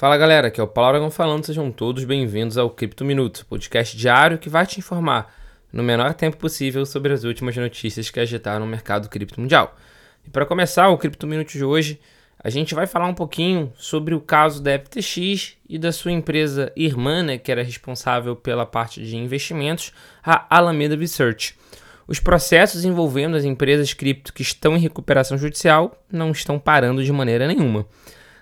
Fala galera, aqui é o Paulo Aragão falando, sejam todos bem-vindos ao Cripto Minuto, podcast diário que vai te informar no menor tempo possível sobre as últimas notícias que agitaram o mercado cripto mundial. E para começar o Cripto Minuto de hoje, a gente vai falar um pouquinho sobre o caso da FTX e da sua empresa irmã, né, que era responsável pela parte de investimentos, a Alameda Research. Os processos envolvendo as empresas cripto que estão em recuperação judicial não estão parando de maneira nenhuma.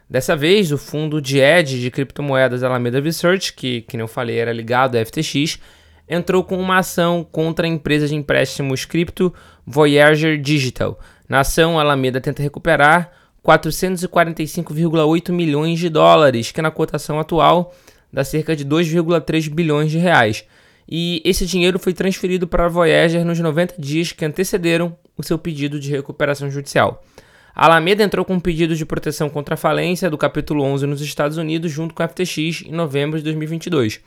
Dessa vez, o fundo de Edge de criptomoedas Alameda Research, que, que eu falei era ligado à FTX, entrou com uma ação contra a empresa de empréstimos cripto Voyager Digital. Na ação, Alameda tenta recuperar 445,8 milhões de dólares, que na cotação atual dá cerca de 2,3 bilhões de reais. E esse dinheiro foi transferido para a Voyager nos 90 dias que antecederam o seu pedido de recuperação judicial. Alameda entrou com um pedido de proteção contra a falência do capítulo 11 nos Estados Unidos junto com a FTX em novembro de 2022.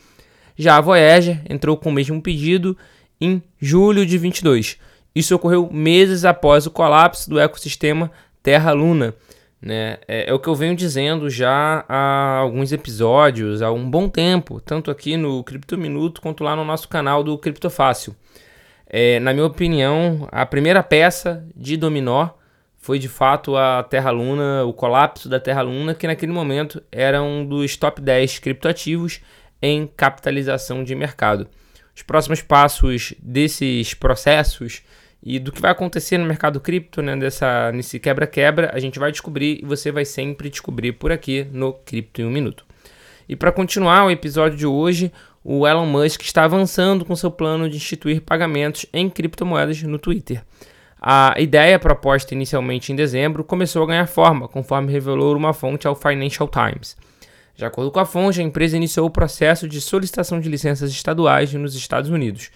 Já a Voyager entrou com o mesmo pedido em julho de 22. Isso ocorreu meses após o colapso do ecossistema Terra-Luna. Né? É, é, o que eu venho dizendo já há alguns episódios, há um bom tempo, tanto aqui no Cripto Minuto quanto lá no nosso canal do Criptofácil. É, na minha opinião, a primeira peça de dominó foi de fato a Terra Luna, o colapso da Terra Luna, que naquele momento era um dos top 10 criptoativos em capitalização de mercado. Os próximos passos desses processos e do que vai acontecer no mercado cripto, né, dessa, nesse quebra-quebra, a gente vai descobrir e você vai sempre descobrir por aqui no Cripto em um Minuto. E para continuar o episódio de hoje, o Elon Musk está avançando com seu plano de instituir pagamentos em criptomoedas no Twitter. A ideia proposta inicialmente em dezembro começou a ganhar forma, conforme revelou uma fonte ao Financial Times. De acordo com a fonte, a empresa iniciou o processo de solicitação de licenças estaduais nos Estados Unidos.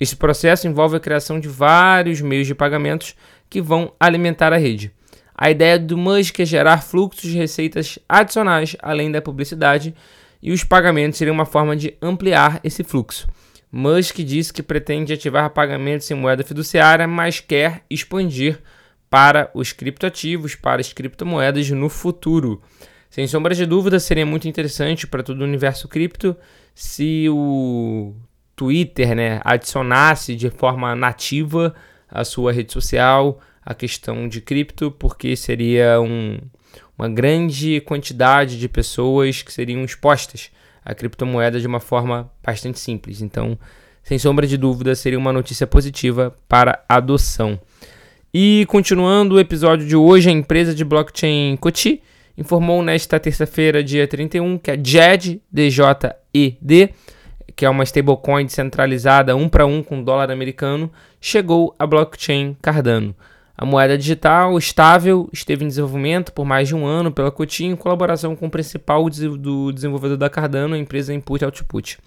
Esse processo envolve a criação de vários meios de pagamentos que vão alimentar a rede. A ideia do Musk é gerar fluxos de receitas adicionais além da publicidade, e os pagamentos seriam uma forma de ampliar esse fluxo. Musk disse que pretende ativar pagamentos em moeda fiduciária, mas quer expandir para os criptoativos, para as criptomoedas no futuro. Sem sombra de dúvida, seria muito interessante para todo o universo cripto se o Twitter né, adicionasse de forma nativa a sua rede social a questão de cripto, porque seria um, uma grande quantidade de pessoas que seriam expostas a criptomoeda de uma forma bastante simples. Então, sem sombra de dúvida, seria uma notícia positiva para a adoção. E continuando o episódio de hoje, a empresa de blockchain Coti informou nesta terça-feira, dia 31, que a JED, DJED, que é uma stablecoin descentralizada um para um com dólar americano, chegou à blockchain Cardano. A moeda digital estável esteve em desenvolvimento por mais de um ano pela Cotinho em colaboração com o principal do desenvolvedor da Cardano, a empresa Input Output.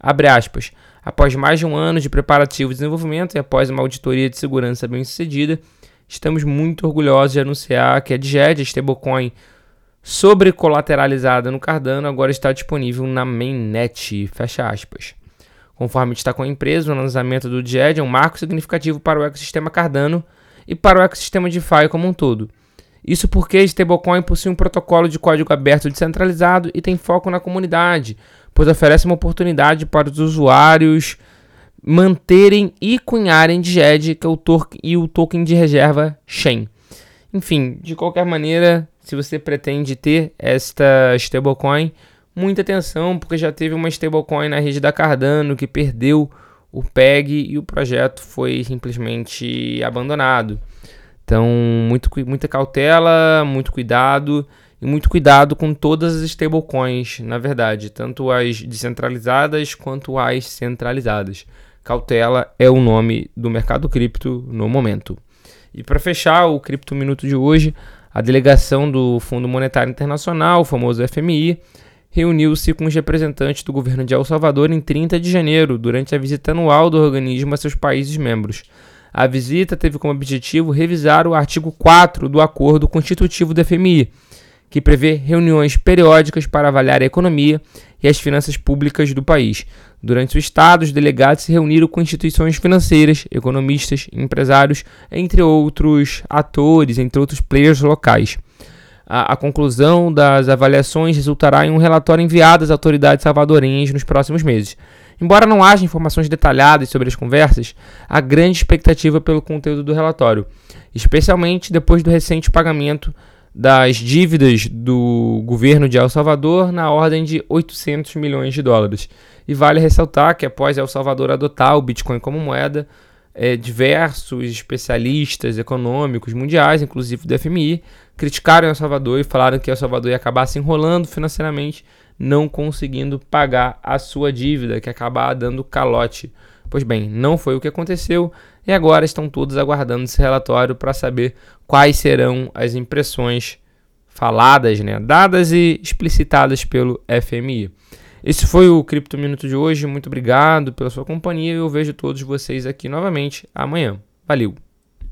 Abre aspas. Após mais de um ano de preparativo e desenvolvimento e após uma auditoria de segurança bem sucedida, estamos muito orgulhosos de anunciar que a DGED, a stablecoin sobrecolateralizada no Cardano, agora está disponível na mainnet. Fecha aspas. Conforme destacou a empresa, o lançamento do DGED é um marco significativo para o ecossistema Cardano e para o ecossistema DeFi como um todo. Isso porque a stablecoin possui um protocolo de código aberto descentralizado e tem foco na comunidade, pois oferece uma oportunidade para os usuários manterem e cunharem DGED, que é o e o token de reserva Chain. Enfim, de qualquer maneira, se você pretende ter esta stablecoin, muita atenção, porque já teve uma stablecoin na rede da Cardano que perdeu o PEG e o projeto foi simplesmente abandonado. Então, muito, muita cautela, muito cuidado e muito cuidado com todas as stablecoins, na verdade, tanto as descentralizadas quanto as centralizadas. Cautela é o nome do mercado cripto no momento. E para fechar o Cripto Minuto de hoje, a delegação do Fundo Monetário Internacional, o famoso FMI, reuniu-se com os representantes do governo de El Salvador em 30 de janeiro, durante a visita anual do organismo a seus países membros. A visita teve como objetivo revisar o artigo 4 do acordo constitutivo do FMI, que prevê reuniões periódicas para avaliar a economia e as finanças públicas do país. Durante o estado, os delegados se reuniram com instituições financeiras, economistas, empresários, entre outros atores, entre outros players locais. A, a, conclusão das avaliações resultará em um relatório enviado às autoridades salvadorenhas nos próximos meses. Embora não haja informações detalhadas sobre as conversas, há grande expectativa pelo conteúdo do relatório, especialmente depois do recente pagamento das dívidas do governo de El Salvador na ordem de 800 milhões de dólares. E vale ressaltar que após El Salvador adotar o Bitcoin como moeda, é, diversos especialistas econômicos mundiais, inclusive do FMI, criticaram El Salvador e falaram que El Salvador ia acabar se enrolando financeiramente, não conseguindo pagar a sua dívida, que acabar dando calote. Pois bem, não foi o que aconteceu e agora estão todos aguardando esse relatório para saber quais serão as impressões faladas, né, dadas e explicitadas pelo FMI. Esse foi o Cripto Minuto de hoje. Muito obrigado pela sua companhia eu vejo todos vocês aqui novamente amanhã. Valeu!